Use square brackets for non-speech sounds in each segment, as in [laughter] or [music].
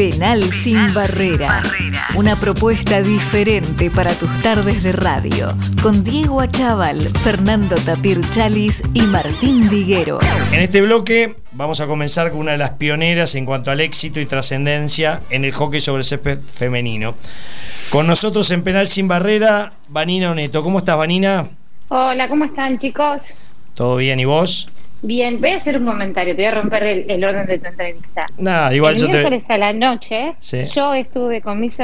Penal, sin, barrera. Una propuesta diferente para tus tardes de radio. Con Diego Achával, Fernando Tapir Chalis y Martín Diguero. En este bloque vamos a comenzar con una de las pioneras en cuanto al éxito y trascendencia en el hockey sobre césped femenino. Con nosotros en Penal sin Barrera, Vanina Oneto. ¿Cómo estás, Vanina? Hola, ¿cómo están, chicos? ¿Todo bien y vos? Bien, voy a hacer un comentario, te voy a romper el, orden de tu entrevista. Nada, igual el yo miércoles a la noche, yo estuve con mis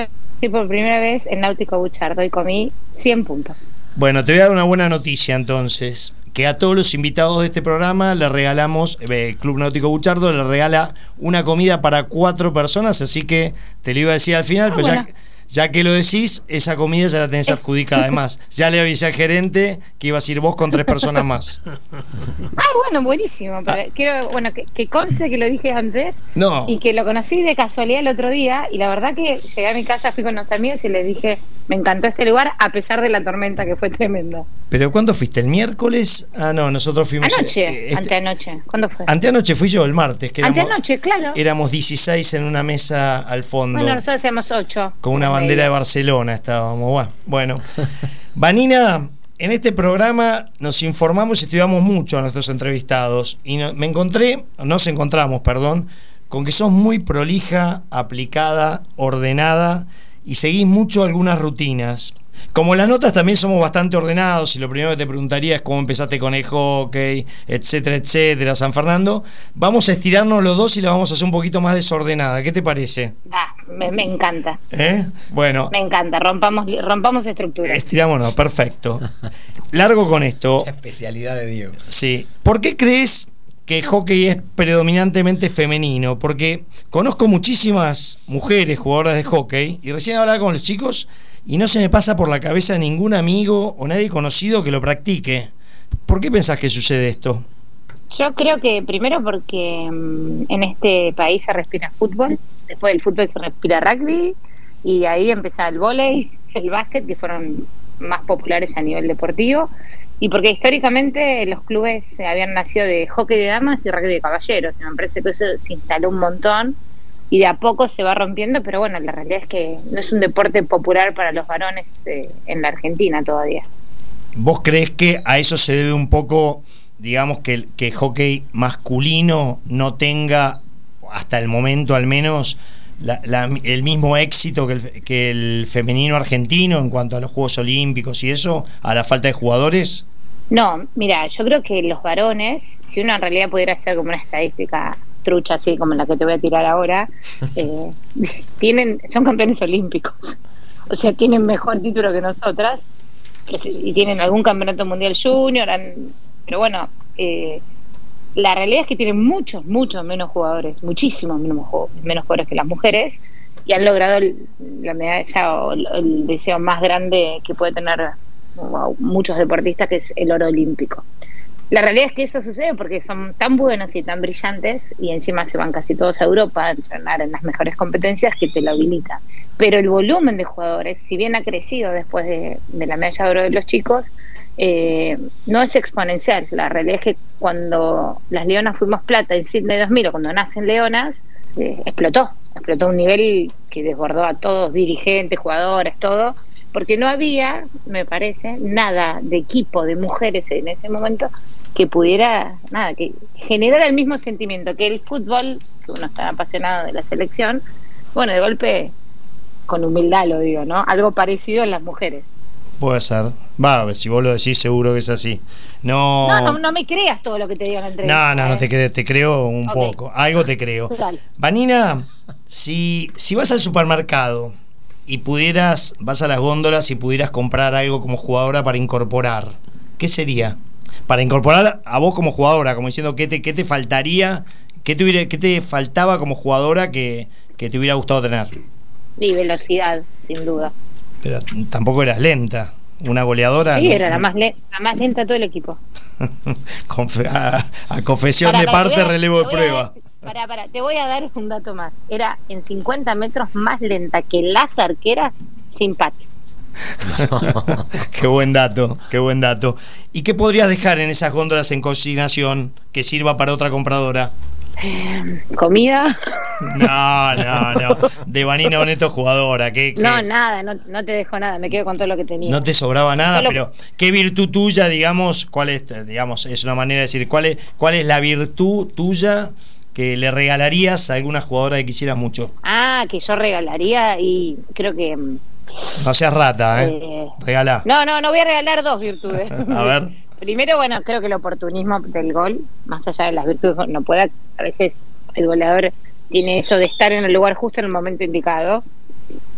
por primera vez en Náutico Buchardo y comí 100 puntos. Bueno, te voy a dar una buena noticia entonces. Que a todos los invitados de este programa le regalamos, eh, Club Náutico Buchardo le regala una comida para cuatro personas, así que te lo iba a decir al final, ah, pero ya ya que lo decís, esa comida ya la tenés [laughs] adjudicada. Además, ya le avisé al gerente que ibas a ir vos con tres personas más. [laughs] Ah, bueno, buenísimo. quiero, bueno, que, conste que lo dije antes. No. Y que lo conocí de casualidad el otro día. Y la verdad que llegué a mi casa, fui con unos amigos y les dije, me encantó este lugar, a pesar de la tormenta que fue tremenda. ¿Pero cuándo fuiste? ¿El miércoles? Ah, no, nosotros fuimos. Anoche, eh, este anteanoche. ¿Cuándo fue? Anteanoche fui yo, el martes. Que anteanoche, claro. Éramos 16 en una mesa al fondo. Bueno, nosotros hacemos 8. Con una bandera de Barcelona estábamos. Bueno, [laughs] Vanina, en este programa nos informamos y estudiamos mucho a nuestros entrevistados. Y me encontré, nos encontramos, perdón, con que sos muy prolija, aplicada, ordenada y seguís mucho algunas rutinas. Como las notas también somos bastante ordenados y lo primero que te preguntaría es cómo empezaste con el hockey, etcétera, etcétera, San Fernando, vamos a estirarnos los dos y la vamos a hacer un poquito más desordenada. ¿Qué te parece? Ah, me, encanta. ¿Eh? Bueno. Me encanta, rompamos, rompamos estructura. Estirámonos, perfecto. Largo con esto. especialidad de Diego. Sí. ¿Por qué crees que el hockey es predominantemente femenino? Porque conozco muchísimas mujeres jugadoras de hockey y recién hablaba con los chicos y no se me pasa por la cabeza ningún amigo o nadie conocido que lo practique. ¿Por qué pensás que sucede esto? Yo creo que primero porque mm, en este país se respira fútbol, después del fútbol se respira rugby y ahí empieza el vóley, [laughs] el básquet, que fueron más populares a nivel deportivo, y porque históricamente los clubes habían nacido de hockey de damas y rugby de caballeros. Me parece que eso se instaló un montón y de a poco se va rompiendo, pero bueno, la realidad es que no es un deporte popular para los varones eh, en la Argentina todavía. ¿Vos crees que a eso se debe un poco, digamos, que el, que hockey masculino no tenga, hasta el momento al menos, el mismo éxito que el, que el femenino argentino en cuanto a los Juegos Olímpicos y eso, a la falta de jugadores? No, mira, yo creo que los varones, si uno en realidad pudiera hacer como una estadística trucha así como la que te voy a tirar ahora, [laughs] eh, tienen, son campeones olímpicos. O sea, tienen mejor título que nosotras y tienen algún campeonato mundial junior. pero bueno, eh, la realidad es que tienen muchos, muchos menos jugadores, muchísimos menos, menos jugadores que las mujeres y han logrado la medalla o el deseo más grande que puede tener muchos deportistas, que es el oro olímpico. La realidad es que eso sucede porque son tan buenos y tan brillantes y encima se van casi todos a Europa a entrenar en las mejores competencias que te lo habilita. Pero el volumen de jugadores, si bien ha crecido después de, la medalla de oro de los chicos, eh, no es exponencial. La realidad es que cuando las Leonas fuimos plata en Sydney 2000 o cuando nacen Leonas, eh, explotó. Explotó un nivel que desbordó a todos, dirigentes, jugadores, todo porque no había, me parece, nada de equipo de mujeres en ese momento que pudiera, nada, que generara el mismo sentimiento que el fútbol, que uno está apasionado de la selección, bueno, de golpe, con humildad lo digo, ¿no? Algo parecido en las mujeres. Puede ser. Va, si vos lo decís, seguro que es así. No, no, no, me creas todo lo que te digan entre No, no, no ¿eh? te creo, te creo un poco. Algo te creo. [laughs] Vanina, si, si vas al supermercado y pudieras, vas a las góndolas y pudieras comprar algo como jugadora para incorporar, ¿qué sería? Para incorporar a vos como jugadora, como diciendo qué te, qué te faltaría, qué te, qué te faltaba como jugadora que, te hubiera gustado tener. Y velocidad, sin duda. Pero tampoco eras lenta. Una goleadora. Sí, era la más, la más lenta de todo el equipo. [laughs] a, confesión de parte, relevo de prueba. Para, para, te voy a dar un dato más. Era en 50 metros más lenta que las arqueras sin patch. [laughs] qué buen dato, qué buen dato. ¿Y qué podrías dejar en esas góndolas en consignación que sirva para otra compradora? Eh, comida. No, no, no. De Vanina Boneto jugadora. ¿qué, qué? No, nada, no, no te dejo nada, me quedo con todo lo que tenía. No te sobraba nada, Solo- pero ¿qué virtud tuya, digamos, cuál es, digamos, es una manera de decir, cuál es, cuál es la virtud tuya que le regalarías a alguna jugadora que quisieras mucho? Ah, que yo regalaría y creo que... No seas rata, ¿eh? Eh, Regalá. No, no, no voy a regalar dos virtudes. [laughs] A ver. Primero, bueno, creo que el oportunismo del gol, más allá de las virtudes, no pueda, a veces el goleador tiene eso de estar en el lugar justo en el momento indicado.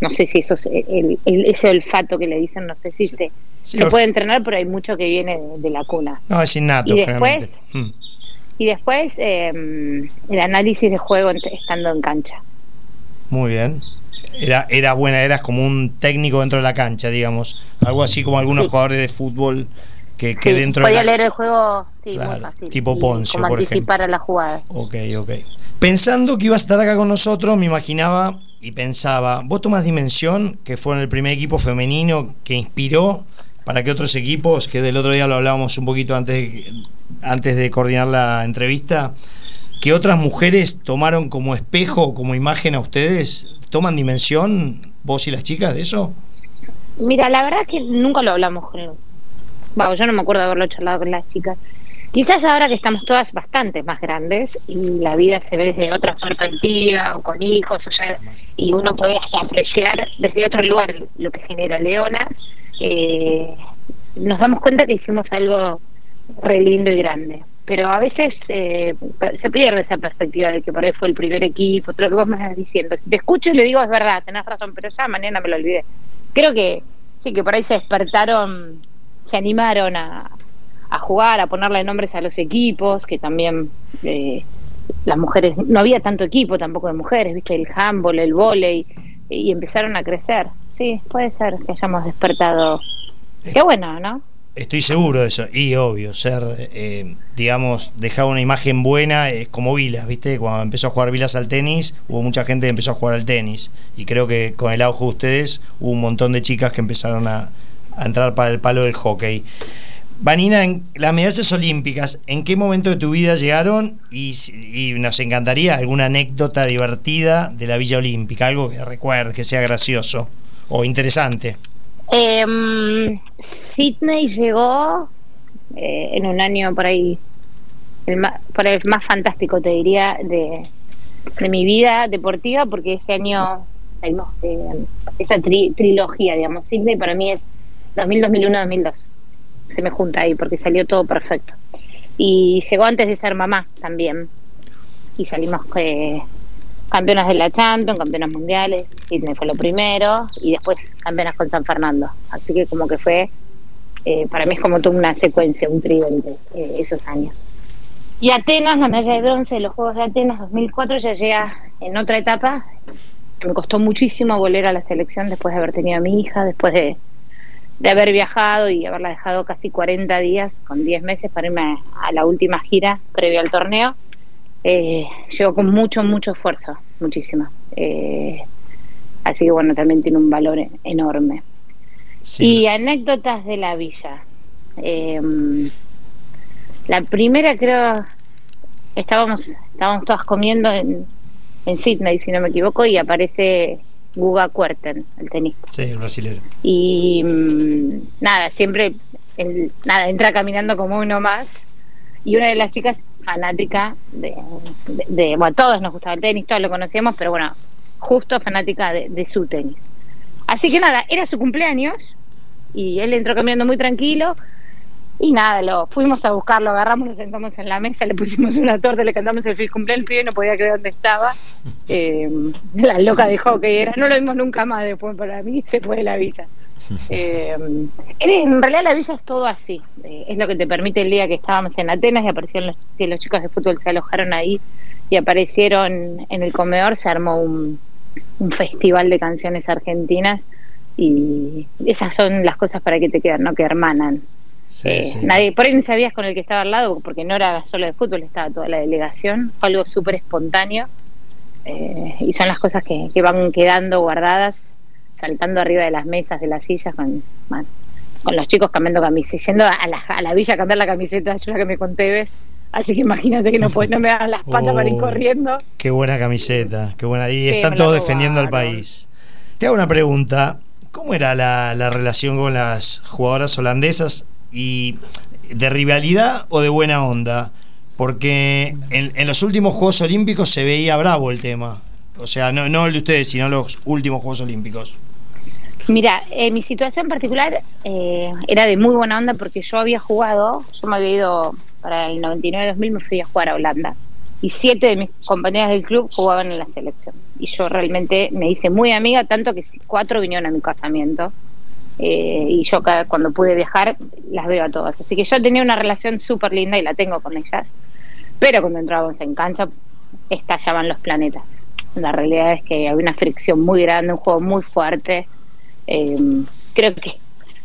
No sé si eso es el, el- ese olfato que le dicen, no sé si se, Sí, se puede entrenar, pero hay mucho que viene de, de la cuna. No, es innato, Y después-. Mm. Y después, eh, el análisis de juego estando en cancha. Muy bien. Era, era buena, eras como un técnico dentro de la cancha, digamos. Algo así como algunos Sí. jugadores de fútbol que, que Sí, dentro podía de la... leer el juego, sí, Claro, muy fácil. tipo Poncio, por anticipar a la jugada. Ok, ok. Pensando que ibas a estar acá con nosotros, me imaginaba y pensaba, vos tomás Dimensión, que fue en el primer equipo femenino que inspiró para que otros equipos, que del otro día lo hablábamos un poquito antes de, antes de coordinar la entrevista, que otras mujeres tomaron como espejo como imagen a ustedes, ¿toman Dimensión vos y las chicas de eso? Mira, la verdad es que nunca lo hablamos con Bueno, yo no me acuerdo de haberlo charlado con las chicas. Quizás ahora que estamos todas bastante más grandes y la vida se ve desde otra perspectiva o con hijos o ya, y uno puede apreciar desde otro lugar lo que genera Leona, eh, nos damos cuenta que hicimos algo re lindo y grande. Pero a veces eh, se pierde esa perspectiva de que por ahí fue el primer equipo, todo lo que vos me estás diciendo. Si te escucho y le digo es verdad, tenés razón, pero ya mañana me lo olvidé. Creo que sí, que por ahí se despertaron, se animaron a, a jugar, a ponerle nombres a los equipos, que también eh, las mujeres, no había tanto equipo tampoco de mujeres, viste, el handball, el volei, y empezaron a crecer. Sí, puede ser que hayamos despertado. Qué bueno, ¿no? Estoy seguro de eso. Y obvio, ser, eh, digamos, dejar una imagen buena es como Vilas, ¿viste? Cuando empezó a jugar Vilas al tenis, hubo mucha gente que empezó a jugar al tenis. Y creo que con el auge de ustedes hubo un montón de chicas que empezaron a, entrar para el palo del hockey. Vanina, en las medallas olímpicas, ¿en qué momento de tu vida llegaron? Y, y nos encantaría alguna anécdota divertida de la Villa Olímpica, algo que recuerdes, que sea gracioso o interesante. Eh, Sydney llegó eh, en un año por ahí, el más, por el más fantástico, te diría, de, de mi vida deportiva, porque ese año, salimos, eh, esa tri- trilogía, digamos, Sydney para mí es 2000, 2001, 2002. Se me junta ahí porque salió todo perfecto. Y llegó antes de ser mamá también. Y salimos eh, campeonas de la Champions, campeonas mundiales, Sydney fue lo primero, y después campeonas con San Fernando. Así que como que fue, eh, para mí es como toda una secuencia, un tridente, eh, esos años. Y Atenas, la medalla de bronce de los Juegos de Atenas 2004 ya llega en otra etapa. Me costó muchísimo volver a la selección después de haber tenido a mi hija, después de, haber viajado y haberla dejado casi 40 días, con 10 meses, para irme a, a la última gira previo al torneo. Eh, llegó con mucho, mucho esfuerzo, muchísimo. Eh, así que bueno, también tiene un valor enorme. Y anécdotas de la villa. Eh, la primera creo, estábamos, estábamos todas comiendo en, en Sydney, si no me equivoco, y aparece Guga Kuerten, el tenista. Sí, el brasilero. Y mm, nada, siempre el- nada, entra caminando como uno más. Y una de las chicas fanática de, de- de- bueno, todos nos gustaba el tenis, todos lo conocíamos, pero bueno, justo fanática de, de su tenis. Así que nada, era su cumpleaños y él entró caminando muy tranquilo. Y nada, lo fuimos a buscarlo, agarramos, lo sentamos en la mesa, le pusimos una torta, le cantamos el feliz cumpleaños, el pibe no podía creer dónde estaba. [laughs] Eh, la loca de hockey era, no lo vimos nunca más después para mí, se fue de la villa. [laughs] Eh, en realidad la villa es todo así, eh, es lo que te permite el día que estábamos en Atenas y aparecieron los, que los chicos de fútbol se alojaron ahí y aparecieron en el comedor, se armó un, un festival de canciones argentinas y esas son las cosas para que te quedan, no que hermanan. Sí, Eh, sí. Nadie, por ahí ni sabías con el que estaba al lado, porque no era solo de fútbol, estaba toda la delegación. Fue algo súper espontáneo eh, y son las cosas que, que van quedando guardadas, saltando arriba de las mesas, de las sillas, con, bueno, con los chicos cambiando camisetas, yendo a la, a la villa a cambiar la camiseta. Yo la que me conté ves, Así que imagínate que no, no me dan las patas para ir corriendo. Qué buena camiseta, qué buena. Y están todos defendiendo al país. Te hago una pregunta. ¿Cómo era la, la relación con las jugadoras holandesas y de rivalidad o de buena onda? Porque en, los últimos Juegos Olímpicos se veía bravo el tema. O sea, no, no el de ustedes, sino los últimos Juegos Olímpicos. Mira, eh, mi situación particular eh, era de muy buena onda porque yo había jugado, yo me había ido para el 99-2000, me fui a jugar a Holanda. Y siete de mis compañeras del club jugaban en la selección. Y yo realmente me hice muy amiga, tanto que cuatro vinieron a mi casamiento. Eh, y yo cada, cuando pude viajar las veo a todas. Así que yo tenía una relación súper linda y la tengo con ellas. Pero cuando entrábamos en cancha, estallaban los planetas. La realidad es que había una fricción muy grande, un juego muy fuerte Em, creo que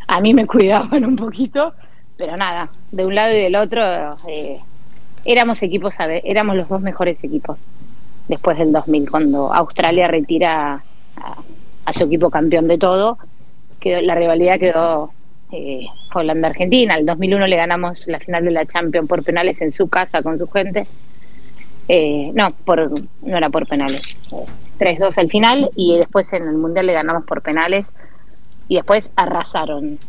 a mí me cuidaban un poquito, pero nada, de un lado y del otro eh, éramos equipos, éramos los dos mejores equipos después del 2000, cuando Australia retira a, su equipo campeón de todo, quedó, la rivalidad quedó eh, Holanda-Argentina. El 2001 le ganamos la final de la Champions por penales en su casa con su gente. Eh, no, por, no era por penales. 3-2 al final y después en el Mundial le ganamos por penales y después arrasaron,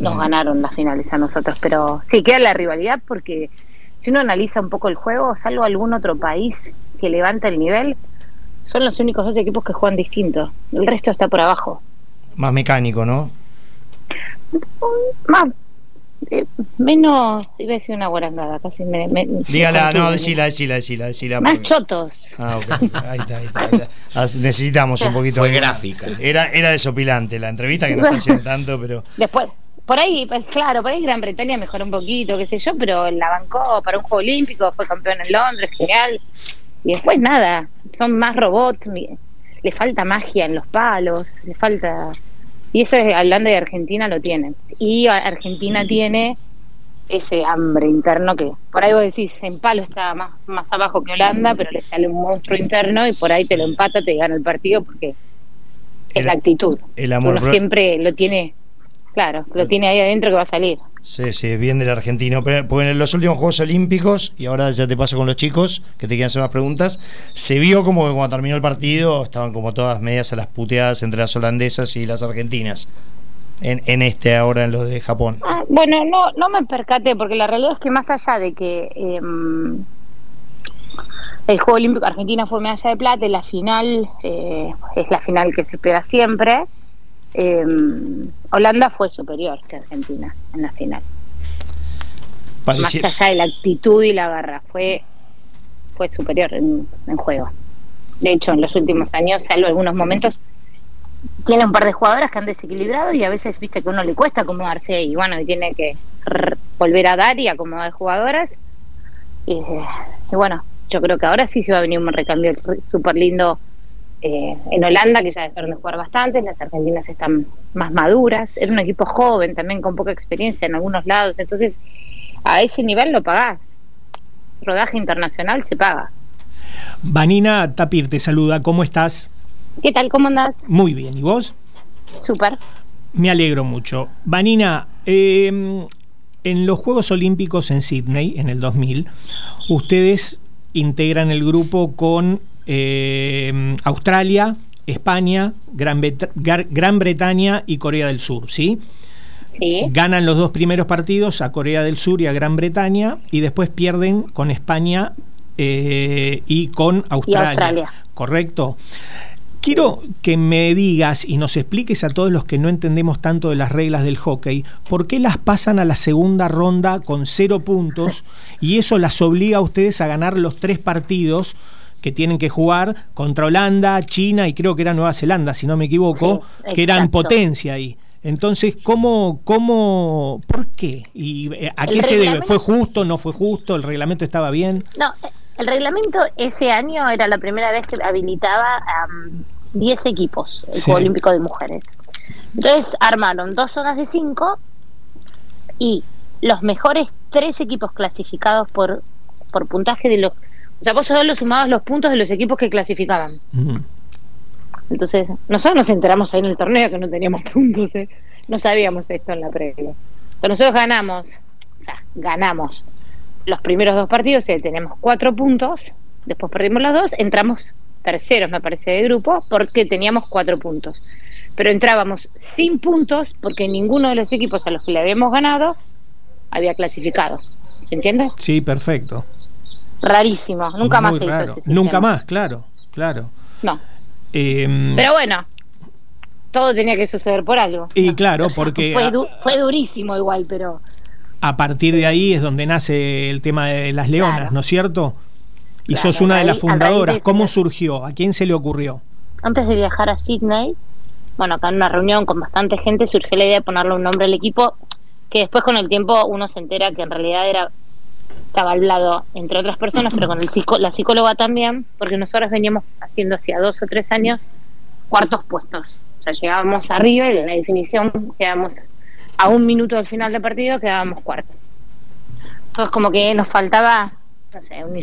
nos ganaron las finales a nosotros. Pero sí, queda la rivalidad porque si uno analiza un poco el juego, salvo algún otro país que levanta el nivel, son los únicos dos equipos que juegan distinto. El resto está por abajo. Más mecánico, ¿no? Más eh, menos, iba a decir una guarangada, casi me. Dígala, no, decila, decila, decila, decila. Más chotos. Ah, ok. Ahí está, ahí está. Ah, [laughs] necesitamos un poquito. Fue gráfica. Era, era desopilante la entrevista, que no está haciendo tanto, pero. Después. Por ahí, pues claro, por ahí Gran Bretaña mejoró un poquito, qué sé yo, pero la bancó para un juego olímpico, fue campeón en Londres, genial. Y después nada, son más robots, le falta magia en los palos, le falta y eso, es, hablando de Argentina, lo tienen. Y Argentina tiene ese hambre interno que por ahí vos decís, en palo está más, más abajo que Holanda, pero le sale un monstruo interno y por ahí te lo empata, te gana el partido porque es la actitud. El amor Uno siempre lo tiene, claro, lo tiene ahí adentro que va a salir. Sí, sí, bien del argentino. Pero, en los últimos Juegos Olímpicos, y ahora ya te paso con los chicos que te quieren hacer unas preguntas, se vio como que cuando terminó el partido estaban como todas medias a las puteadas entre las holandesas y las argentinas. En, en este ahora en los de Japón. Ah, bueno, no, no me percaté, porque la realidad es que más allá de que em, el Juego Olímpico Argentina fue medalla de plata y la final eh, es la final que se espera siempre. Eh, Holanda fue superior que Argentina en la final. Más allá de la actitud y la garra, fue, fue superior en, juego. De hecho, en los últimos años, salvo algunos momentos, tiene un par de jugadoras que han desequilibrado y a veces, viste, que a uno le cuesta acomodarse y bueno, y tiene que volver a dar y acomodar jugadoras. Y, y, bueno, yo creo que ahora sí se va a venir un recambio súper lindo eh, en Holanda, que ya dejaron de jugar bastante, las argentinas están más maduras, era un equipo joven también con poca experiencia en algunos lados, entonces a ese nivel lo pagás. Rodaje internacional se paga. Vanina Tapir te saluda, ¿cómo estás? ¿Qué tal? ¿Cómo andás? Muy bien, ¿y vos? Súper. Me alegro mucho. Vanina, em, en los Juegos Olímpicos en Sydney, en el 2000, ustedes integran el grupo con eh, Australia, España, Gran, Gran, Bretaña y Corea del Sur, ¿sí? Sí. Ganan los dos primeros partidos a Corea del Sur y a Gran Bretaña y después pierden con España eh, y con Australia. ¿Correcto? Quiero que me digas y nos expliques a todos los que no entendemos tanto de las reglas del hockey, por qué las pasan a la segunda ronda con cero puntos [laughs] y eso las obliga a ustedes a ganar los tres partidos que tienen que jugar contra Holanda, China y creo que era Nueva Zelanda, si no me equivoco, que eran potencia ahí. Entonces, ¿cómo, cómo, por qué? ¿Y eh, a qué se debe? ¿Fue justo, no fue justo? ¿El reglamento estaba bien? No, el reglamento ese año era la primera vez que habilitaba a 10 equipos, el Juego Olímpico de Mujeres. Entonces armaron dos zonas de 5 y los mejores tres equipos clasificados por, por puntaje de los o sea, vos solo sumabas los puntos de los equipos que clasificaban. Entonces, nosotros nos enteramos ahí en el torneo que no teníamos [laughs] puntos, ¿eh? no sabíamos esto en la previa. Pero nosotros ganamos, o sea, ganamos los primeros dos partidos eh, tenemos cuatro puntos, después perdimos los dos, entramos terceros, me parece, de grupo, porque teníamos cuatro puntos. Pero entrábamos sin puntos porque ninguno de los equipos a los que le habíamos ganado había clasificado. ¿Se entiende? Sí, perfecto. Rarísimo, nunca más se hizo Nunca más, claro, claro. No. Em, Pero bueno, todo tenía que suceder por algo. Y claro, [laughs] porque... Fue, fue durísimo igual, pero a partir de ahí es donde nace el tema de las leonas, ¿no es cierto? Y sos una de las fundadoras. ¿Cómo surgió? ¿A quién se le ocurrió? Antes de viajar a Sydney, bueno, acá en una reunión con bastante gente surgió la idea de ponerle un nombre al equipo, que después con el tiempo uno se entera que en realidad era estaba hablado entre otras personas, pero con el la psicóloga también, porque nosotros veníamos haciendo hacía dos o tres años cuartos puestos. O sea, llegábamos arriba y en la definición quedamos a un minuto del final del partido quedábamos cuartos. Entonces como que nos faltaba, no sé, una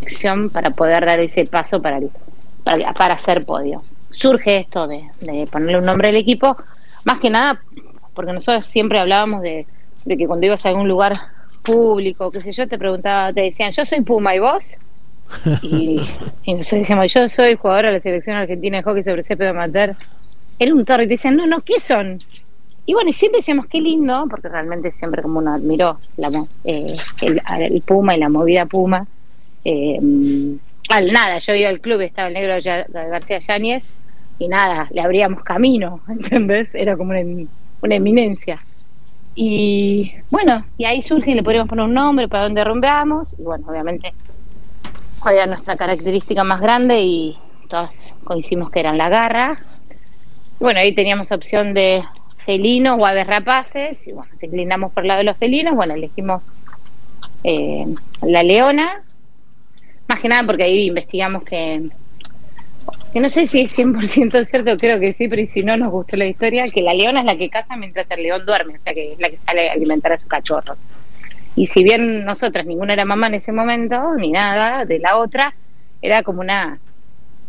inyección para poder dar ese paso para, para, para, hacer podio. Surge esto de, ponerle un nombre al equipo, más que nada porque nosotros siempre hablábamos de, que cuando ibas a algún lugar público, qué sé yo, te preguntaba, te decían, yo soy Puma y vos. [laughs] Y, nosotros decíamos, yo soy jugadora de la selección argentina de hockey sobre césped amateur. Era un toro y te decían, no, no, ¿qué son? Y bueno, y siempre decíamos qué lindo, porque realmente siempre como uno admiró la, eh, el, Puma y la movida Puma. Eh, al nada, yo iba al club y estaba el negro García Yáñez y nada, le abríamos camino, [laughs] ¿entendés? Era como una, eminencia. Y bueno, y ahí surge y le podríamos poner un nombre para donde rumbeamos. Y bueno, obviamente, cuál era nuestra característica más grande y todos coincidimos que eran la garra. Bueno, ahí teníamos opción de felinos o aves rapaces, y bueno, nos inclinamos por el lado de los felinos, bueno, elegimos eh, la leona, más que nada porque ahí investigamos que, que no sé si es 100% cierto, creo que sí, pero si no nos gustó la historia, que la leona es la que caza mientras el león duerme, o sea que es la que sale a alimentar a su cachorro. Y si bien nosotras, ninguna era mamá en ese momento, ni nada de la otra, era como una,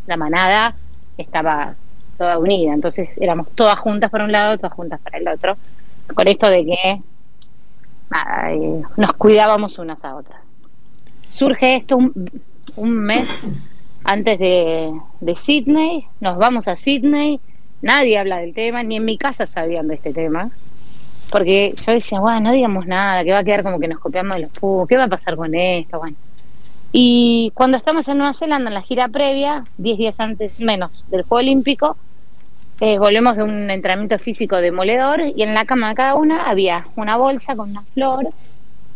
la manada estaba toda unida. Entonces éramos todas juntas por un lado, todas juntas para el otro, con esto de que eh, nos cuidábamos unas a otras. Surge esto un, mes antes de, de Sydney, nos vamos a Sydney, nadie habla del tema, ni en mi casa sabían de este tema. Porque yo decía, bueno, no digamos nada, que va a quedar como que nos copiamos de los pubos, ¿qué va a pasar con esto? Bueno. Y cuando estamos en Nueva Zelanda, en la gira previa, 10 días antes menos del Juego Olímpico, eh, volvemos de un entrenamiento físico demoledor y en la cama de cada una había una bolsa con una flor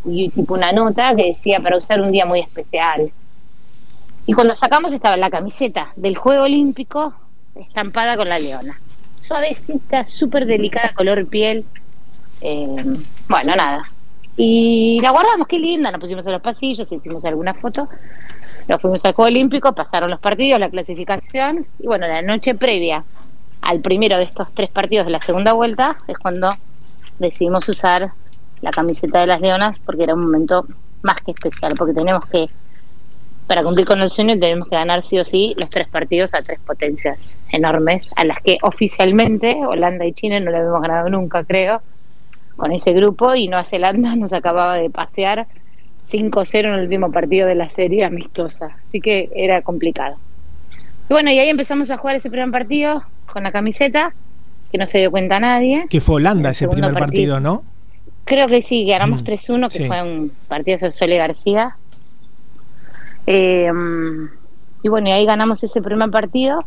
y tipo una nota que decía para usar un día muy especial. Y cuando sacamos estaba la camiseta del Juego Olímpico estampada con la leona. Suavecita, súper delicada, color piel. Eh, bueno, nada. Y la guardamos, qué linda, nos pusimos en los pasillos, hicimos alguna foto. Nos fuimos al Juego Olímpico, pasaron los partidos, la clasificación. Y bueno, la noche previa al primero de estos tres partidos de la segunda vuelta es cuando decidimos usar la camiseta de las Leonas porque era un momento más que especial, porque tenemos que, para cumplir con el sueño, tenemos que ganar sí o sí los tres partidos a tres potencias enormes, a las que oficialmente Holanda y China no le habíamos ganado nunca, creo, con ese grupo, y Nueva Zelanda nos acababa de pasear 5-0 en el último partido de la serie amistosa, así que era complicado. Y bueno, y ahí empezamos a jugar ese primer partido, con la camiseta, que no se dio cuenta nadie. Que fue Holanda ese primer partido, ¿no? Creo que sí, ganamos 3-1, mm, que fue un partido de Sole García. Eh, y bueno, y ahí ganamos ese primer partido.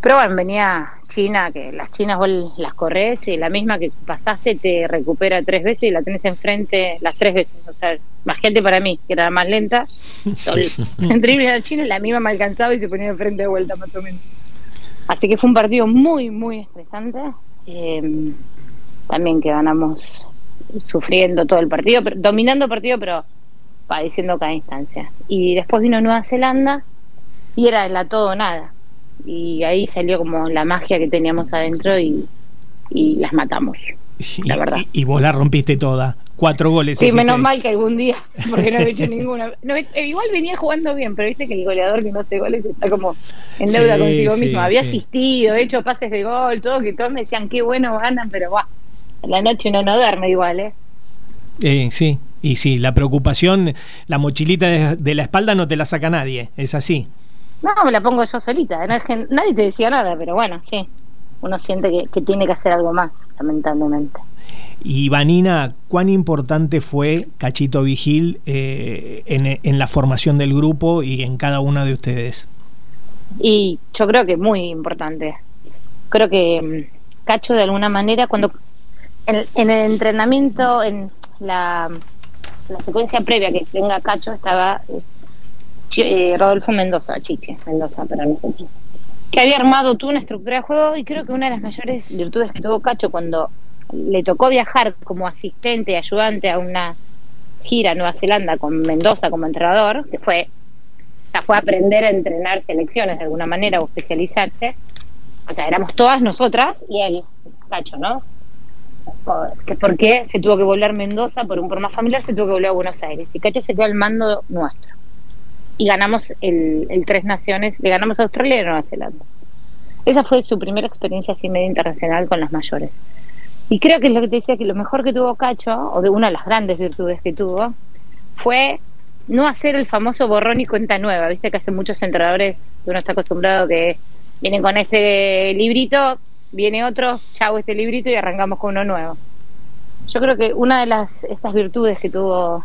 Pero bueno, venía China, que las chinas vos las corres y la misma que pasaste te recupera tres veces y la tenés enfrente las tres veces. O sea, más gente para mí, que era la más lenta. [laughs] [laughs] Entre la China, la misma me alcanzaba y se ponía enfrente de vuelta más o menos. Así que fue un partido muy, muy estresante. Eh, también que ganamos sufriendo todo el partido, dominando el partido, pero padeciendo cada instancia. Y después vino Nueva Zelanda y era la todo o nada. Y ahí salió como la magia que teníamos adentro y, las matamos. [laughs] La verdad. y vos la rompiste toda cuatro goles. Sí, menos mal que algún día, [laughs] porque no he hecho ninguna. Eh, igual venía jugando bien, pero viste que el goleador que no hace goles está como en deuda consigo mismo. Había asistido, hecho pases de gol, todo, que todos me decían qué bueno ganan, pero va, la noche uno no duerme igual, ¿eh? eh sí, Y sí, la preocupación, la mochilita de, la espalda no te la saca nadie, es así. No, me la pongo yo solita, no es que nadie te decía nada, pero bueno, sí, uno siente que, tiene que hacer algo más, lamentablemente. Y Vanina, ¿cuán importante fue Cachito Vigil eh, en, en, la formación del grupo y en cada una de ustedes? Y yo creo que muy importante. Creo que mm, Cacho de alguna manera, cuando en, en el entrenamiento, en la la secuencia previa que tenga Cacho estaba eh, eh, Rodolfo Mendoza, Chiche, Mendoza para nosotros, que había armado tú una estructura de juego y creo que una de las mayores virtudes que tuvo Cacho cuando le tocó viajar como asistente, ayudante a una gira a Nueva Zelanda con Mendoza como entrenador, que fue, o sea, fue aprender a entrenar selecciones de alguna manera o especializarse. O sea, éramos todas nosotras y él, Cacho, ¿no? Que por qué se tuvo que volver Mendoza, por un más familiar se tuvo que volver a Buenos Aires. Y Cacho se quedó al mando nuestro. Y ganamos el, Tres Naciones, le ganamos a Australia y a Nueva Zelanda. Esa fue su primera experiencia así media internacional con las mayores. Y creo que es lo que te decía, que lo mejor que tuvo Cacho, o de una de las grandes virtudes que tuvo, fue no hacer el famoso borrón y cuenta nueva. Viste que hace muchos entrenadores, uno está acostumbrado que vienen con este librito, viene otro, chau este librito y arrancamos con uno nuevo. Yo creo que una de las estas virtudes que tuvo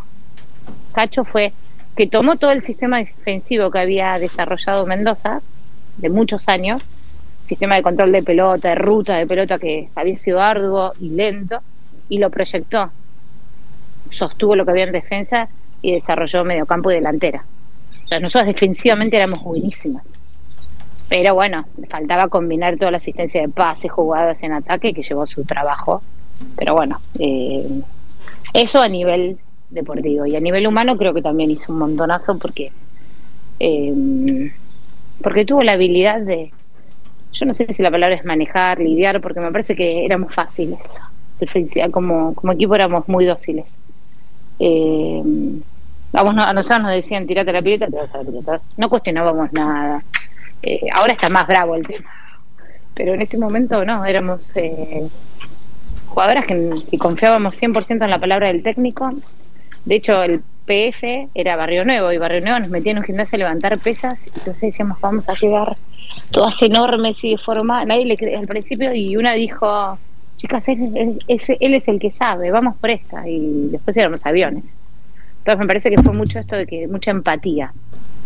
Cacho fue que tomó todo el sistema defensivo que había desarrollado Mendoza de muchos años, sistema de control de pelota, de ruta de pelota que había sido arduo y lento, y lo proyectó. Sostuvo lo que había en defensa y desarrolló mediocampo y delantera. O sea, nosotros defensivamente éramos buenísimas. Pero bueno, faltaba combinar toda la asistencia de pase, jugadas en ataque, que llevó su trabajo. Pero bueno, eh, eso a nivel deportivo. Y a nivel humano creo que también hizo un montonazo porque, eh, porque tuvo la habilidad de, yo no sé si la palabra es manejar, lidiar, porque me parece que éramos fáciles. Como, como equipo éramos muy dóciles. Eh, vamos, a nosotros nos decían, tirate la pileta, te vas a la pileta. No cuestionábamos nada. Eh, ahora está más bravo el tema. Pero en ese momento no, éramos eh, jugadoras que, confiábamos 100% en la palabra del técnico. De hecho, el PF era Barrio Nuevo y Barrio Nuevo nos metía en un gimnasio a levantar pesas y entonces decíamos, vamos a llegar todas enormes y de forma... Nadie le creía al principio y una dijo, chicas, él, él es el que sabe, vamos por esta. Y después éramos aviones. Entonces me parece que fue mucho esto de que mucha empatía.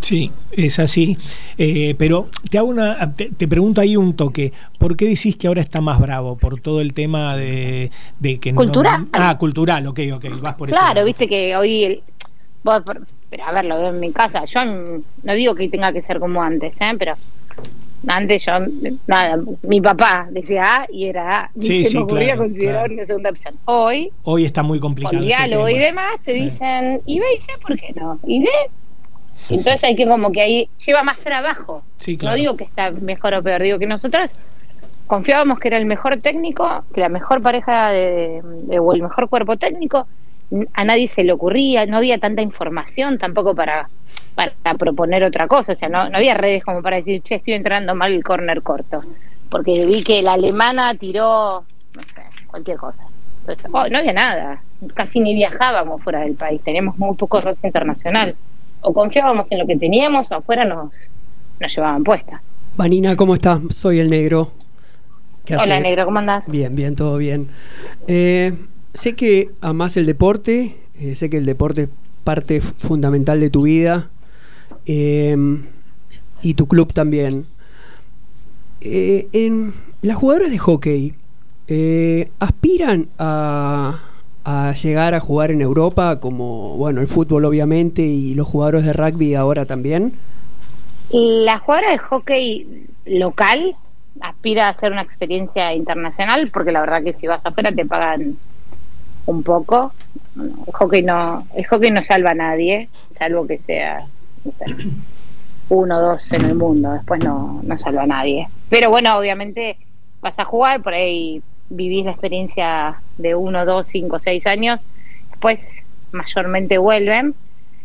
Sí, es así. Eh, pero te hago una, te, pregunto ahí un toque. ¿Por qué decís que ahora está más bravo? Por todo el tema de, de que cultural. ah, cultural. Ok, ok. Vas por claro, viste que hoy el, pero a ver, lo veo en mi casa. Yo no digo que tenga que ser como antes, ¿eh? Pero antes yo, nada, mi papá decía A y era A. Sí, se me ocurría considerar una segunda opción. Hoy. Hoy está muy complicado. Con diálogo y demás te dicen, y ve y por qué no. Y ve entonces hay que como que ahí lleva más trabajo. No digo que está mejor o peor, digo que nosotros confiábamos que era el mejor técnico, que la mejor pareja de, o el mejor cuerpo técnico, a nadie se le ocurría, no había tanta información tampoco para, para proponer otra cosa, o sea, no, no había redes como para decir, che, estoy entrando mal el corner corto, porque vi que la alemana tiró, no sé, cualquier cosa. Entonces, oh, no había nada, casi ni viajábamos fuera del país, teníamos muy poco roce internacional o confiábamos en lo que teníamos o afuera nos, nos llevaban puesta. Vanina, ¿cómo estás? Soy el negro. Hola, negro, ¿cómo andás? Bien, bien, todo bien. Eh, sé que amás el deporte, eh, sé que el deporte es parte fundamental de tu vida eh, y tu club también. en las jugadoras de hockey aspiran a a llegar a jugar en Europa, como bueno, el fútbol obviamente y los jugadores de rugby ahora también? La jugadora de hockey local aspira a hacer una experiencia internacional, porque la verdad que si vas afuera te pagan un poco. El hockey no, hockey no salva a nadie, salvo que sea, uno o dos en el mundo, después no, no salva a nadie. Pero bueno, obviamente vas a jugar, por ahí vivís la experiencia de uno, dos, cinco, seis años, después mayormente vuelven.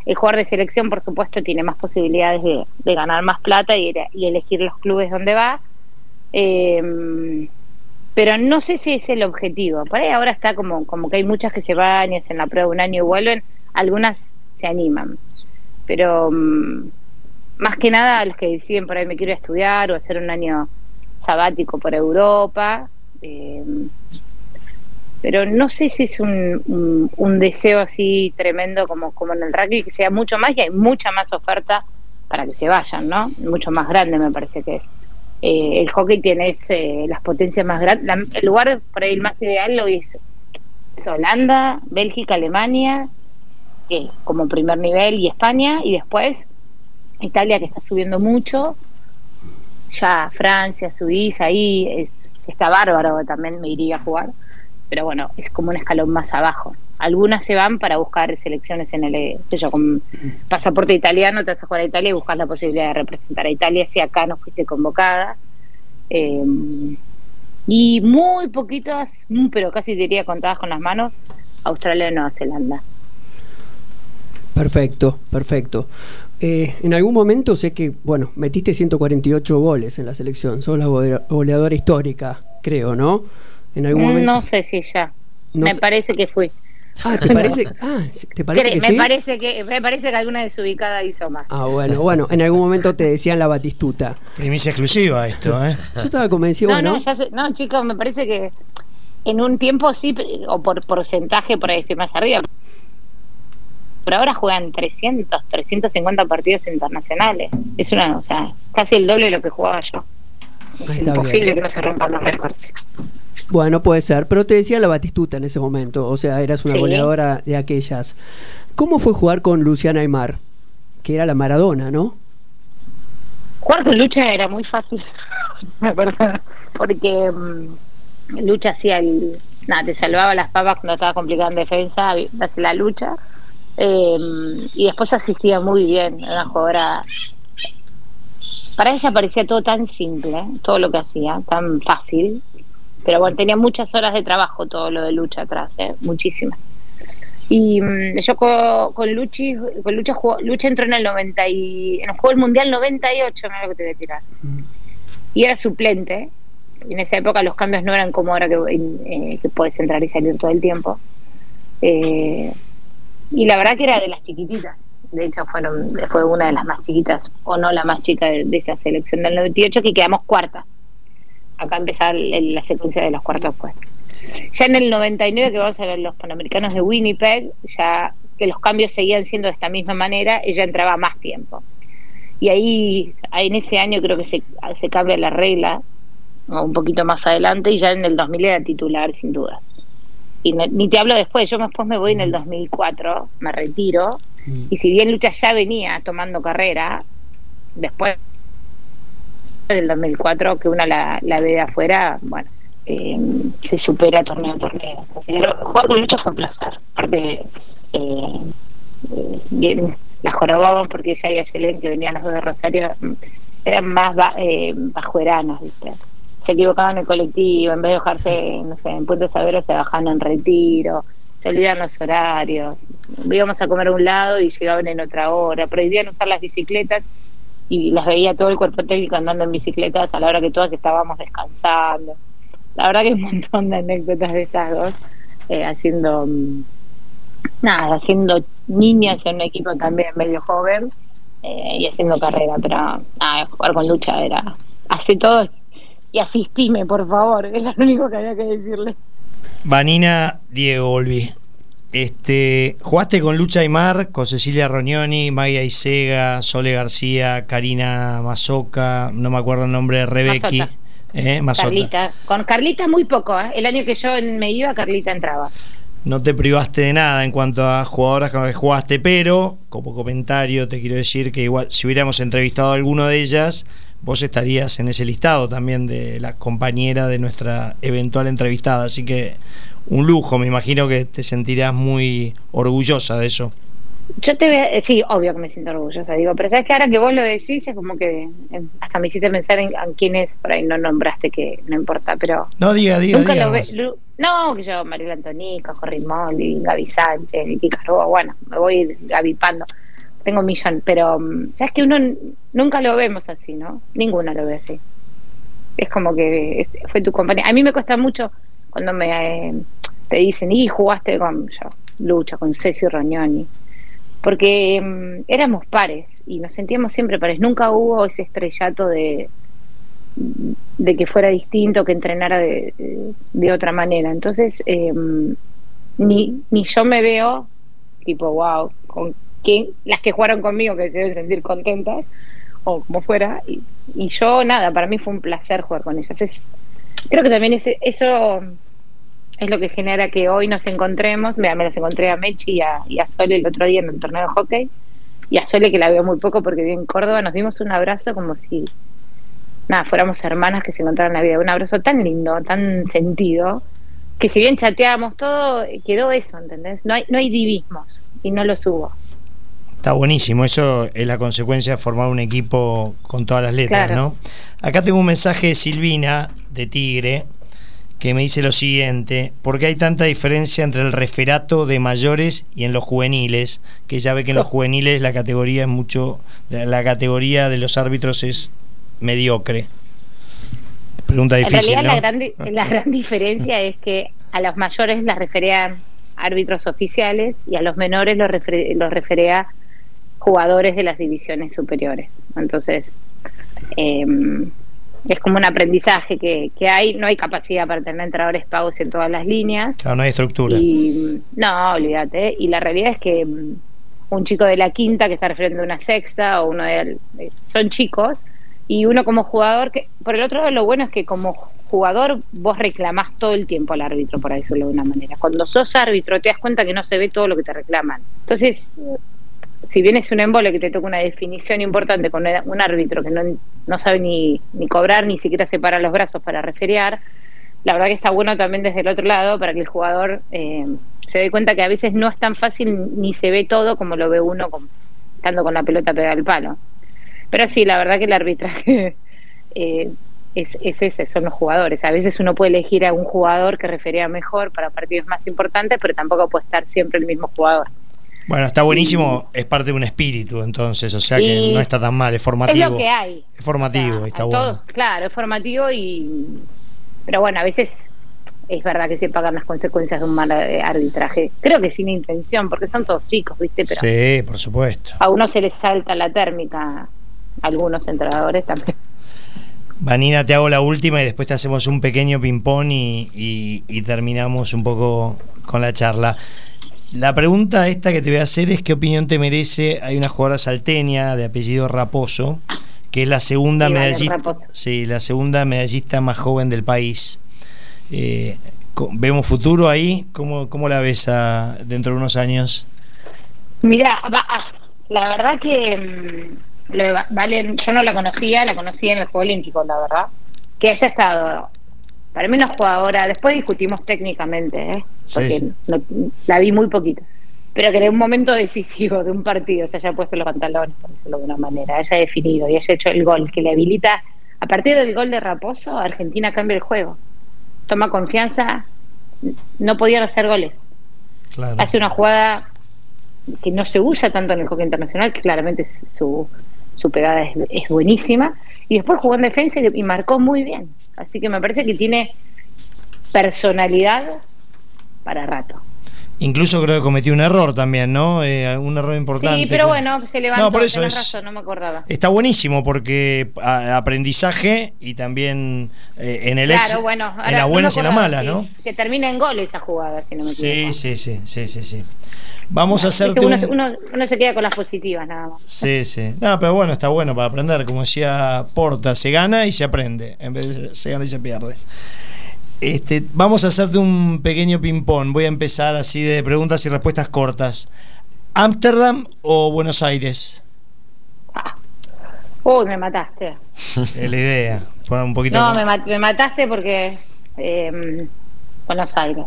El jugador de selección, por supuesto, tiene más posibilidades de, ganar más plata y, elegir los clubes donde va. Em, pero no sé si es el objetivo. Por ahí ahora está como, como que hay muchas que se van y hacen la prueba un año y vuelven. algunas se animan, pero mm, más que nada los que deciden por ahí me quiero estudiar o hacer un año sabático por Europa. Eh, pero no sé si es un, deseo así tremendo como, como en el rugby, que sea mucho más y hay mucha más oferta para que se vayan, ¿no? Mucho más grande me parece que es. Eh, el hockey tiene las potencias más grandes. el lugar por ahí más ideal lo es, Holanda, Bélgica, Alemania, como primer nivel, y España, y después Italia que está subiendo mucho, ya Francia, Suiza, ahí es, está bárbaro, también me iría a jugar, pero bueno, es como un escalón más abajo. Algunas se van para buscar selecciones en el, yo, con pasaporte italiano, te vas a jugar a Italia y buscas la posibilidad de representar a Italia si acá no fuiste convocada. Eh, y muy poquitas, mm, pero casi diría contadas con las manos, Australia y Nueva Zelanda. Perfecto, perfecto. Eh, en algún momento sé que, bueno, metiste 148 goles en la selección, sos la goleadora histórica, creo, ¿no? En algún momento. No sé si ya. me parece que fui. Ah, ¿te parece, [laughs] ah, ¿te parece que me Parece que, me parece que alguna desubicada hizo más. Ah, bueno, bueno, en algún momento te decían la batistuta. Primicia exclusiva esto, ¿eh? Yo estaba convencido. No, no, ya no, chicos, me parece que en un tiempo sí, o por porcentaje por ahí estoy más arriba. Pero ahora juegan 300, 350 partidos internacionales. Es una, o sea, casi el doble de lo que jugaba yo. Es imposible que no se rompan los récords. Bueno, puede ser, pero te decía la Batistuta en ese momento, o sea, eras una goleadora de aquellas. ¿Cómo fue jugar con Luciana Aymar? Que era la Maradona, ¿no? Jugar con Lucha era muy fácil, [laughs] me porque mm, Lucha hacía el... Nada, te salvaba las papas cuando estaba complicada en defensa, hace la lucha. Eh, y después asistía muy bien, era una jugadora para ella parecía todo tan simple, todo lo que hacía, tan fácil, pero bueno, tenía muchas horas de trabajo todo lo de lucha atrás, ¿eh? muchísimas. Y mm, yo con, con, Luchi, con Lucha, jugó, Lucha entró en el 90 y en el juego del Mundial 98, no es lo que te voy a tirar. Y era suplente. En esa época los cambios no eran como ahora que, eh, que puedes entrar y salir todo el tiempo. Eh, y la verdad que era de las chiquititas. De hecho, fueron, fue una de las más chiquitas, o no la más chica de, de esa selección del 98, que quedamos cuartas acá empezar la secuencia de los cuartos puestos. Ya en el 99 que vamos a ver los Panamericanos de Winnipeg, ya que los cambios seguían siendo de esta misma manera, ella entraba más tiempo. Y ahí, en ese año creo que se, se cambia la regla, un poquito más adelante, y ya en el 2000 era titular, sin dudas. Y ni te hablo después, yo después me voy en el 2004, me retiro, mm. y si bien Lucha ya venía tomando carrera, después del 2004 que una la, la ve de afuera, bueno, eh, se supera torneo a torneo. jugar con lucha fue un placer. Aparte, eh, eh, bien, la jorobábamos porque ella y excelente que venían los dos de Rosario, eran más eh, bajueranos, ¿viste? Se equivocaban en el colectivo, en vez de bajarse, no sé, en Puente Saberos se bajaban en retiro, se olvidaban los horarios, íbamos a comer a un lado y llegaban en otra hora, prohibían usar las bicicletas y las veía todo el cuerpo técnico andando en bicicletas a la hora que todas estábamos descansando. La verdad que hay un montón de anécdotas de estas dos, eh, haciendo mm, nada, haciendo niñas en un equipo también medio joven eh, y haciendo carrera, pero jugar con lucha era hace todo y asistime, por favor, es lo único que había que decirle. Vanina Diego Olvi, este, jugaste con Lucha Aymar, con Cecilia Rognoni, Maya Isega, Sole García, Karina Mazoca, no me acuerdo el nombre de Rebecki. Eh, Carlita. Con Carlita muy poco, ¿eh? el año que yo me iba, Carlita entraba. No te privaste de nada en cuanto a jugadoras con las que jugaste, pero como comentario te quiero decir que igual si hubiéramos entrevistado a alguno de ellas, vos estarías en ese listado también de la compañera de nuestra eventual entrevistada. Así que un lujo, me imagino que te sentirás muy orgullosa de eso. Yo te veo, sí, obvio que me siento orgullosa, digo, pero sabes que ahora que vos lo decís es como que eh, hasta me hiciste pensar en, quiénes por ahí no nombraste que no importa, pero no diga, diga, nunca lo ve, no, que yo, Mariela Antonica, Jorri Molli, Gaby Sánchez, Vicky Carboa, bueno, me voy gavipando, tengo millón, pero mm, sabes que uno nunca lo vemos así, ¿no? Ninguno lo ve así. Es como que fue tu compañía. A mí me cuesta mucho cuando me eh, te dicen, y jugaste con yo, lucha, con Ceci Rognoni. porque mm, éramos pares y nos sentíamos siempre pares. Nunca hubo ese estrellato de, de que fuera distinto, que entrenara de, de otra manera. Entonces, em, ni, ni yo me veo tipo, wow, con las que jugaron conmigo que se deben sentir contentas, o como fuera, y, yo nada, para mí fue un placer jugar con ellas. Es, creo que también ese, eso es lo que genera que hoy nos encontremos. Mira, me las encontré a Mechi y a, Sole el otro día en el torneo de hockey. Y a Sole, que la veo muy poco porque vive en Córdoba, nos dimos un abrazo como si nada, fuéramos hermanas que se encontraran en la vida. Un abrazo tan lindo, tan sentido, que si bien chateamos todo, quedó eso, ¿entendés? No hay, no hay divismos y no lo subo. Está buenísimo, eso es la consecuencia de formar un equipo con todas las letras, Claro. ¿no? Acá tengo un mensaje de Silvina, de Tigre, que me dice lo siguiente, ¿por qué hay tanta diferencia entre el referato de mayores y en los juveniles? Que ya ve que en los juveniles la categoría es mucho, la categoría de los árbitros es mediocre. Pregunta En difícil, realidad ¿no? la, gran, la gran diferencia [laughs] es que a los mayores las referían árbitros oficiales y a los menores los, refer- los refería jugadores de las divisiones superiores. Entonces, eh, es como un aprendizaje que, que hay, no hay capacidad para tener entrenadores pagos en todas las líneas. Claro, no hay estructura. Y no, olvídate. Y la realidad es que mm, un chico de la quinta que está refiriendo a una sexta o uno de eh, son chicos y uno como jugador que por el otro lado lo bueno es que como jugador vos reclamás todo el tiempo al árbitro por decirlo de una manera. Cuando sos árbitro te das cuenta que no se ve todo lo que te reclaman. Entonces si bien es un embole que te toca una definición importante con un árbitro que no, no sabe ni, ni cobrar, ni siquiera se para los brazos para referiar, la verdad que está bueno también desde el otro lado para que el jugador eh, se dé cuenta que a veces no es tan fácil ni se ve todo como lo ve uno con- estando con la pelota pegada al palo. Pero sí, la verdad que el arbitraje [laughs] eh, es, es ese, son los jugadores. A veces uno puede elegir a un jugador que refería mejor para partidos más importantes, pero tampoco puede estar siempre el mismo jugador. Bueno, está buenísimo, es parte de un espíritu entonces, o sea que no está tan mal, es formativo. Es lo que hay. Es formativo, O sea, está bueno. todos, claro, es formativo y. Pero bueno, a veces es verdad que se pagan las consecuencias de un mal arbitraje. Creo que sin intención, porque son todos chicos, ¿viste? Pero Sí, por supuesto. a uno se les salta la térmica, a algunos entrenadores también. Vanina, te hago la última y después te hacemos un pequeño ping-pong y, y- y terminamos un poco con la charla. La pregunta esta que te voy a hacer es qué opinión te merece. Hay una jugadora salteña de apellido Raposo, que es la segunda medallista, sí, la segunda medallista más joven del país. Eh, ¿Vemos futuro ahí? ¿Cómo, cómo la ves a- dentro de unos años? Mira, va- ah, la verdad que mm, Valen, yo no la conocía, la conocí en el Juego Olímpico, la verdad. Que haya estado, para mí una jugadora, después discutimos técnicamente, ¿eh? porque Sí, sí. no- la vi muy poquito, pero que en un momento decisivo de un partido se haya puesto los pantalones, por decirlo de una manera, haya definido y haya hecho el gol que le habilita. A partir del gol de Raposo, Argentina cambia el juego. Toma confianza, no podían hacer goles Claro. hace una jugada que no se usa tanto en el hockey internacional, que claramente su, su pegada es, es buenísima, y después jugó en defensa y, y marcó muy bien. Así que me parece que tiene personalidad para rato. Incluso creo que cometió un error también, ¿no? Eh, un error importante. Sí, pero que- bueno, se levantó, No, por eso tenés es- razón, no me acordaba. Está buenísimo porque a- aprendizaje y también eh, en el claro, ex, bueno, en ahora las no buenas me y en malas, sí, ¿no? Que termina en gol esa jugada, si no me Sí, equivoco. sí, sí, sí, sí, sí. Vamos a hacerte uno, un... uno- uno se queda con las positivas nada más. Sí, sí. No, pero bueno, está bueno para aprender. Como decía Porta, se gana y se aprende. En vez de se gana y se pierde. Este, vamos a hacerte un pequeño ping-pong. Voy a empezar así de preguntas y respuestas cortas. ¿Ámsterdam o Buenos Aires? Uy, me mataste. [laughs] Es la idea. Poner un poquito. No, con- me, mat- me mataste porque eh, Buenos Aires.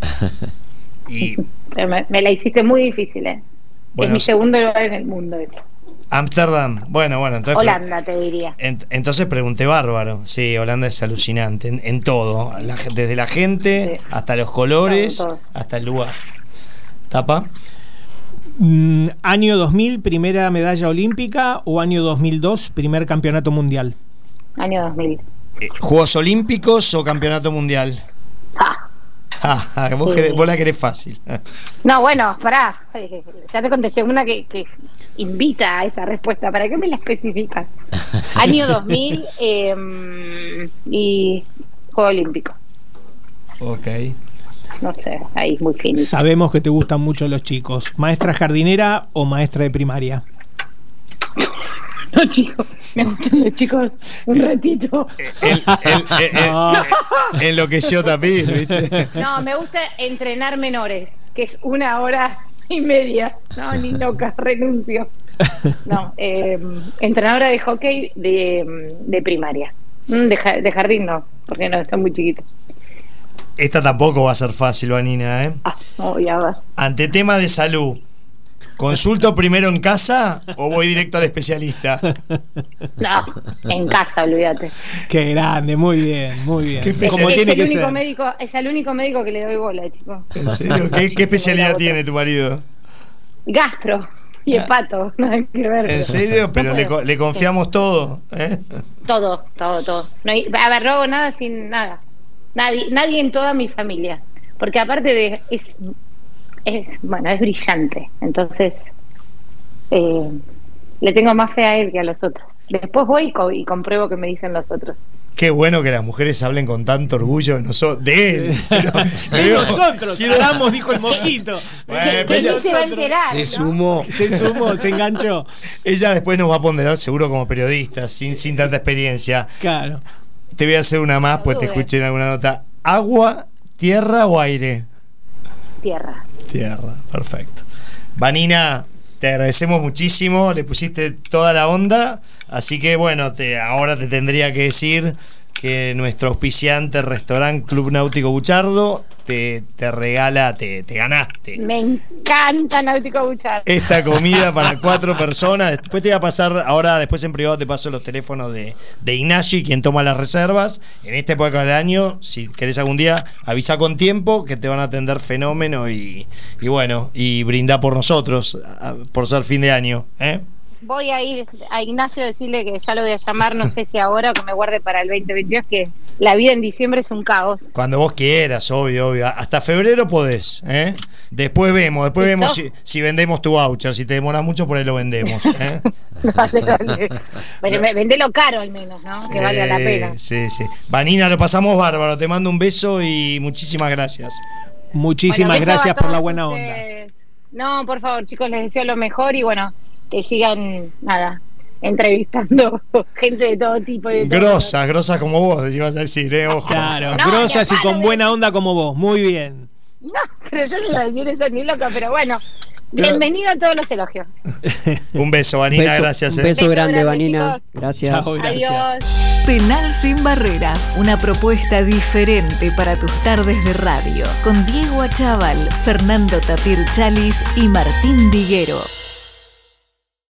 [laughs] Y [laughs] me, me la hiciste muy difícil, ¿eh? Bueno, es mi segundo lugar en el mundo. eso. Ámsterdam. Bueno, bueno, entonces. Holanda, te diría. En- entonces pregunté bárbaro. Sí, Holanda es alucinante en, en todo. La desde la gente Sí. hasta los colores, hasta el lugar. ¿Tapa? Mm, año 2000, primera medalla olímpica o año 2002, primer campeonato mundial. Año 2000. Eh, ¿Juegos Olímpicos o Campeonato Mundial? Ah, [laughs] Ah, vos, vos, la querés fácil. No, bueno, pará. Ya te contesté una que, invita a esa respuesta. ¿Para qué me la especificas? [laughs] Año 2000 em, y Juego Olímpico. Ok. No sé, ahí es muy finito. Sabemos que te gustan mucho los chicos. ¿Maestra jardinera o maestra de primaria? No, chicos, me gustan los chicos un ratito. El, [laughs] enloqueció también, ¿viste? No, me gusta entrenar menores, que es una hora y media. No, ni loca, renuncio. No, eh, entrenadora de hockey de, de primaria. Mm, de, de, jardín no, porque no, está muy chiquito. Esta tampoco va a ser fácil, Vanina, ¿eh? Ah, no, ya va. Ante tema de salud, ¿Consulto primero en casa o voy directo al especialista? No, en casa, olvídate. Qué grande, muy bien, muy bien. es, tiene el único Médico, es el único médico que le doy bola, chico. ¿En serio? ¿Qué, especialidad tiene tu marido? Gastro y hepato, [laughs] nada que ver. ¿En serio? Pero le, confiamos todo, ¿eh? Todo, todo, todo. No a ver, no hago nada sin nada. Nadie, nadie en toda mi familia. Porque aparte de es es, bueno, es brillante. Entonces, eh, le tengo más fe a él que a los otros. Después voy y, compruebo que me dicen los otros. Qué bueno que las mujeres hablen con tanto orgullo de, nosotros, de él. [laughs] de nosotros, damos, dijo el mosquito. se, sumó. Se sumó, se enganchó. Ella después nos va a ponderar seguro como periodista, sin, sin tanta experiencia. Claro. Te voy a hacer una más, pues te escuché en alguna nota. ¿Agua, tierra o aire? Tierra. Tierra, perfecto. Vanina, te agradecemos muchísimo, le pusiste toda la onda, así que bueno, te, ahora te tendría que decir que nuestro auspiciante restaurante Club Náutico Buchardo te, te regala, te, te, ganaste. Me encanta Náutico Buchardo. Esta comida [laughs] para cuatro personas. Después te voy a pasar, ahora después en privado te paso los teléfonos de, de Ignacio, quien toma las reservas. En esta época del año, si querés algún día, avisa con tiempo que te van a atender fenómeno y, y bueno, y brinda por nosotros, por ser fin de año. ¿eh? Voy a ir a Ignacio a decirle que ya lo voy a llamar, no sé si ahora o que me guarde para el 2022, que la vida en diciembre es un caos. Cuando vos quieras, obvio, obvio. Hasta febrero podés, ¿eh? Después vemos, después vemos si, vendemos tu voucher. Si te demora mucho, por ahí lo vendemos. ¿eh? [laughs] Bueno, vendelo caro al menos, ¿no? que valga la pena. Sí, sí. Vanina, lo pasamos bárbaro. Te mando un beso y muchísimas gracias. Muchísimas gracias por la buena onda. No, por favor, chicos, les deseo lo mejor y bueno, que sigan, nada, entrevistando [laughs] gente de todo tipo. De grosas, grosas como vos, ibas a decir, ¿eh? Ojo. Claro, grosas y con buena onda como vos, muy bien. No, pero yo no iba a decir eso ni loca, pero bueno. Bienvenido a todos los elogios. [laughs] un beso, Vanina, gracias. Un eh. beso, grande, Vanina. Gracias. gracias. Adiós. Penal sin barrera, una propuesta diferente para tus tardes de radio, con Diego Achával, Fernando Tapir Chalis y Martín Diguero.